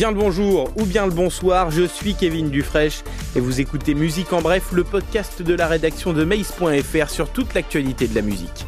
Bien le bonjour ou bien le bonsoir, je suis Kevin Dufresne et vous écoutez Musique en bref, le podcast de la rédaction de Mace.fr sur toute l'actualité de la musique.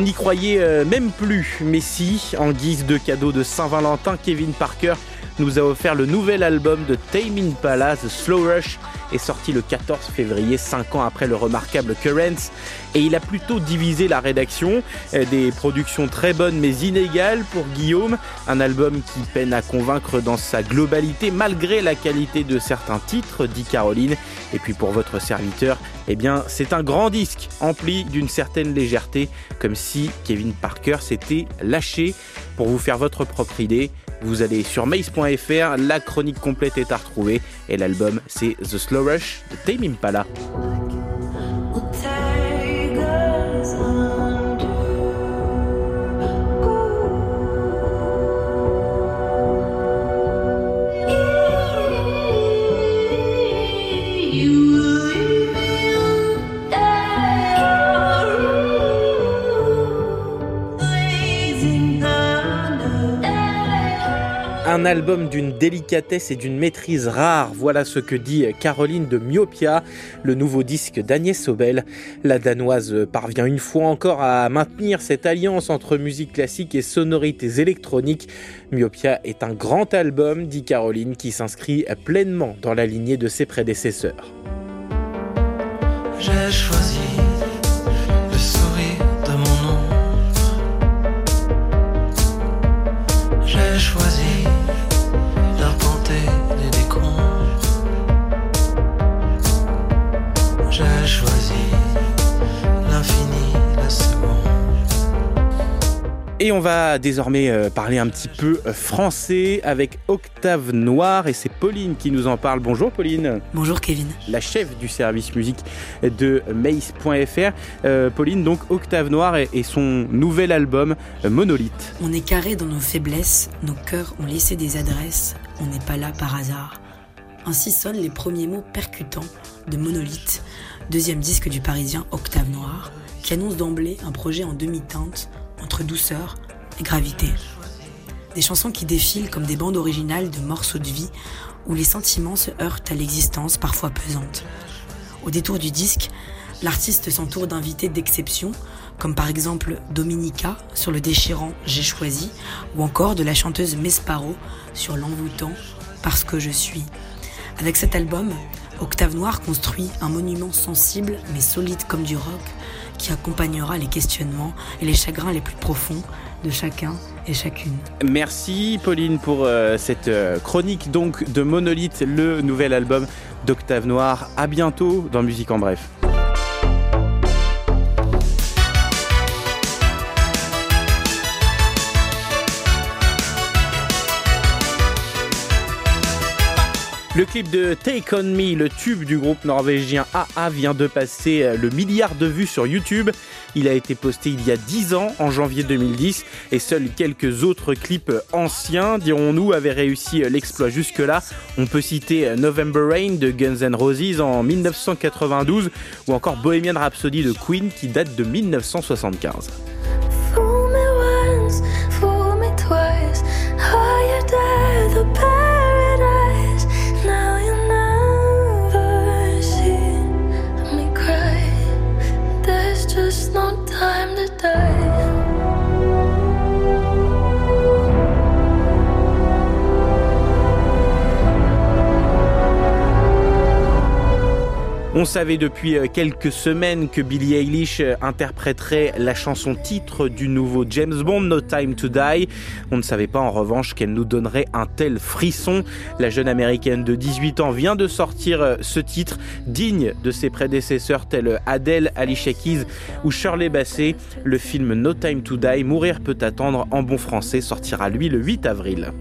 On n'y croyait euh, même plus, mais si, en guise de cadeau de Saint-Valentin, Kevin Parker nous a offert le nouvel album de Tame Impala, The Slow Rush, est sorti le 14 février, 5 ans après le remarquable Currents, et il a plutôt divisé la rédaction. Euh, des productions très bonnes mais inégales pour Guillaume, un album qui peine à convaincre dans sa globalité malgré la qualité de certains titres, dit Caroline. Et puis pour votre serviteur, eh bien c'est un grand disque empli d'une certaine légèreté, comme si Kevin Parker s'était lâché pour vous faire votre propre idée. Vous allez sur mace.fr, la chronique complète est à retrouver et l'album c'est The Slow Rush de Tame Impala. Un album d'une délicatesse et d'une maîtrise rare, voilà ce que dit Caroline de Myopia, le nouveau disque d'Agnès Sobel. La danoise parvient une fois encore à maintenir cette alliance entre musique classique et sonorités électroniques. Myopia est un grand album, dit Caroline, qui s'inscrit pleinement dans la lignée de ses prédécesseurs. J'ai choisi Et on va désormais euh, parler un petit peu euh, français avec Octave Noir et c'est Pauline qui nous en parle. Bonjour Pauline. Bonjour Kevin. La chef du service musique de Mace.fr. Euh, Pauline, donc Octave Noir et, et son nouvel album Monolithe. On est carré dans nos faiblesses, nos cœurs ont laissé des adresses, on n'est pas là par hasard. Ainsi sonnent les premiers mots percutants de Monolithe, deuxième disque du parisien Octave Noir, qui annonce d'emblée un projet en demi-teinte entre douceur et gravité. Des chansons qui défilent comme des bandes originales de morceaux de vie où les sentiments se heurtent à l'existence parfois pesante. Au détour du disque, l'artiste s'entoure d'invités d'exception, comme par exemple Dominica sur le déchirant J'ai choisi, ou encore de la chanteuse Mesparo sur l'envoûtant Parce que je suis. Avec cet album, Octave Noir construit un monument sensible mais solide comme du rock qui accompagnera les questionnements et les chagrins les plus profonds de chacun et chacune. Merci Pauline pour euh, cette euh, chronique donc de Monolithe, le nouvel album d'Octave Noir. À bientôt dans Musique en bref. Le clip de Take On Me, le tube du groupe norvégien AA, vient de passer euh, le milliard de vues sur YouTube. Il a été posté il y a 10 ans, en janvier 2010, et seuls quelques autres clips anciens, dirons-nous, avaient réussi l'exploit jusque-là. On peut citer November Rain de Guns N' Roses en 1992, ou encore Bohemian Rhapsody de Queen qui date de 1975. On savait depuis euh, quelques semaines que Billie Eilish euh, interpréterait la chanson titre du nouveau James Bond, No Time to Die. On ne savait pas en revanche qu'elle nous donnerait un tel frisson. La jeune américaine de 18 ans vient de sortir euh, ce titre, digne de ses prédécesseurs tels Adele, Alicia Keys ou Shirley Bassey. Le film No Time to Die, Mourir peut attendre en bon français, sortira lui le 8 avril.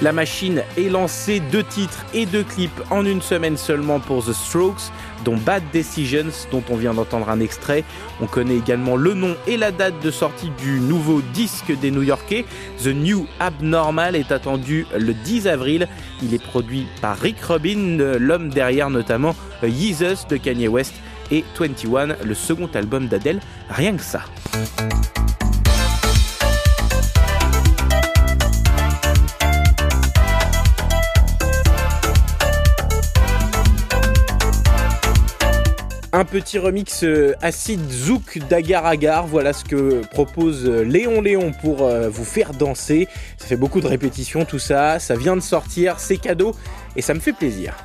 La machine est lancée deux titres et deux clips en une semaine seulement pour The Strokes, dont Bad Decisions, dont on vient d'entendre un extrait. On connaît également le nom et la date de sortie du nouveau disque des New-Yorkais. The New Abnormal est attendu le 10 avril. Il est produit par Rick Rubin, l'homme derrière notamment Yeezus de Kanye West et 21, le second album d'Adele. Rien que ça. Un petit remix euh, acide zouk d'agar agar, voilà ce que propose euh, Léon Léon pour euh, vous faire danser. Ça fait beaucoup de répétitions tout ça, ça vient de sortir, c'est cadeau et ça me fait plaisir.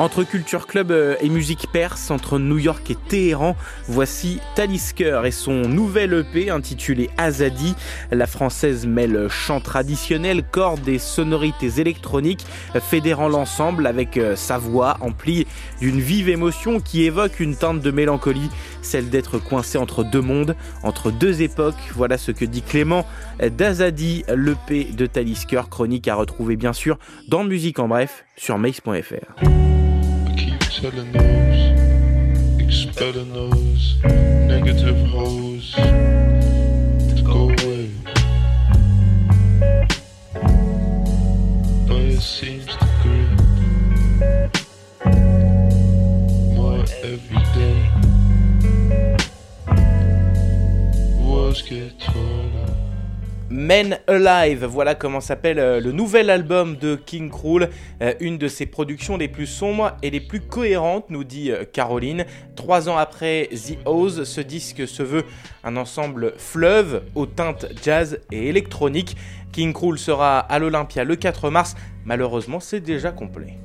Entre Culture Club euh, et musique perse, entre New York et Téhéran, voici Talisker et son nouvel EP intitulé Azadi. La française mêle chant traditionnel, cordes et sonorités électroniques, fédérant l'ensemble avec euh, sa voix emplie d'une vive émotion qui évoque une teinte de mélancolie, celle d'être coincé entre deux mondes, entre deux époques. Voilà ce que dit Clément d'Azadi, l'EP de Talisker, chronique à retrouver bien sûr dans Musique en bref sur mace.fr. Telling those, expelling those negative hoes to go away. But it seems to grip more every day. Walls get. Men Alive, voilà comment s'appelle euh, le nouvel album de King Krul, euh, une de ses productions les plus sombres et les plus cohérentes, nous dit euh, Caroline. Trois ans après The Oz, ce disque se veut un ensemble fleuve aux teintes jazz et électronique. King Krul sera à l'Olympia le 4 mars, malheureusement c'est déjà complet.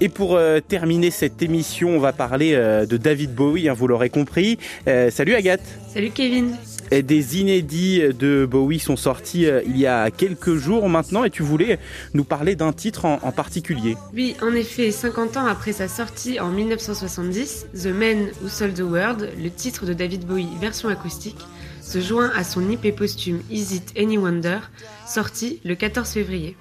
Et pour euh, terminer cette émission, on va parler euh, de David Bowie, hein, vous l'aurez compris. Euh, salut Agathe Salut Kevin. Et Des inédits de Bowie sont sortis il y a quelques jours maintenant et tu voulais nous parler d'un titre en, en particulier. Oui, en effet, 50 ans après sa sortie en 1970, The Man Who Sold the World, le titre de David Bowie version acoustique, se joint à son IP posthume Is It Any Wonder, sorti le 14 février.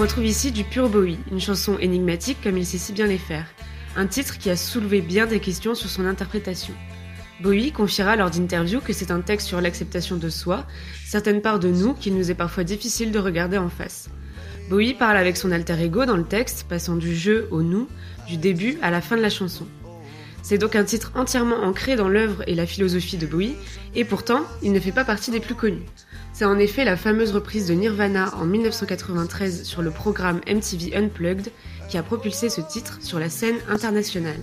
Retrouve ici du pur Bowie, une chanson énigmatique comme il sait si bien les faire. Un titre qui a soulevé bien des questions sur son interprétation. Bowie confiera lors d'interviews que c'est un texte sur l'acceptation de soi, certaines parts de nous qu'il nous est parfois difficile de regarder en face. Bowie parle avec son alter ego dans le texte, passant du jeu au nous, du début à la fin de la chanson. C'est donc un titre entièrement ancré dans l'œuvre et la philosophie de Bowie, et pourtant, il ne fait pas partie des plus connus. C'est en effet la fameuse reprise de Nirvana en 1993 sur le programme MTV Unplugged qui a propulsé ce titre sur la scène internationale.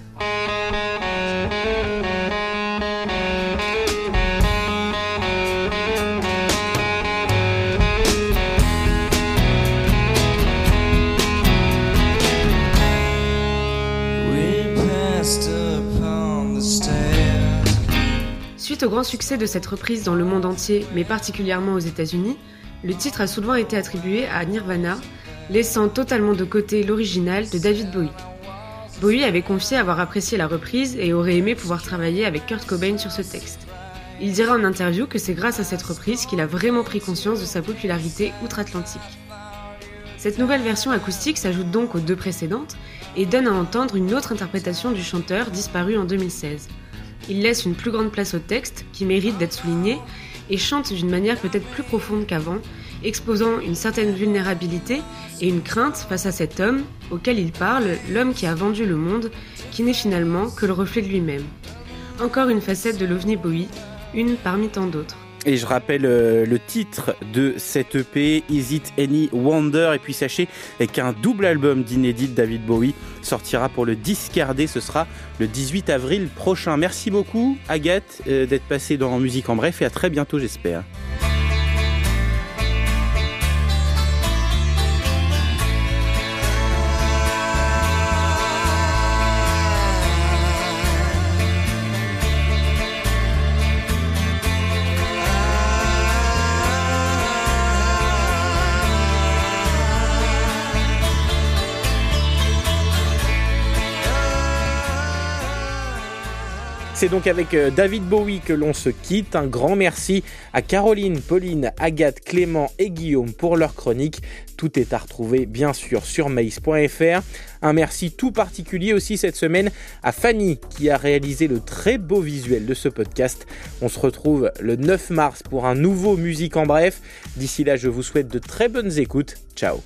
Au grand succès de cette reprise dans le monde entier, mais particulièrement aux États-Unis, le titre a souvent été attribué à Nirvana, laissant totalement de côté l'original de David Bowie. Bowie avait confié avoir apprécié la reprise et aurait aimé pouvoir travailler avec Kurt Cobain sur ce texte. Il dira en interview que c'est grâce à cette reprise qu'il a vraiment pris conscience de sa popularité outre-Atlantique. Cette nouvelle version acoustique s'ajoute donc aux deux précédentes et donne à entendre une autre interprétation du chanteur disparu en 2016. Il laisse une plus grande place au texte, qui mérite d'être souligné, et chante d'une manière peut-être plus profonde qu'avant, exposant une certaine vulnérabilité et une crainte face à cet homme auquel il parle, l'homme qui a vendu le monde, qui n'est finalement que le reflet de lui-même. Encore une facette de l'OVNI Bowie, une parmi tant d'autres. Et je rappelle euh, le titre de cette EP, Is It Any Wonder? Et puis sachez qu'un double album d'inédit David Bowie sortira pour le discarder. Ce sera le 18 avril prochain. Merci beaucoup, Agathe, euh, d'être passée dans Musique en Bref et à très bientôt, j'espère. C'est donc avec euh, David Bowie que l'on se quitte. Un grand merci à Caroline, Pauline, Agathe, Clément et Guillaume pour leur chronique. Tout est à retrouver bien sûr sur maïs.fr. Un merci tout particulier aussi cette semaine à Fanny qui a réalisé le très beau visuel de ce podcast. On se retrouve le 9 mars pour un nouveau Musique en bref. D'ici là, je vous souhaite de très bonnes écoutes. Ciao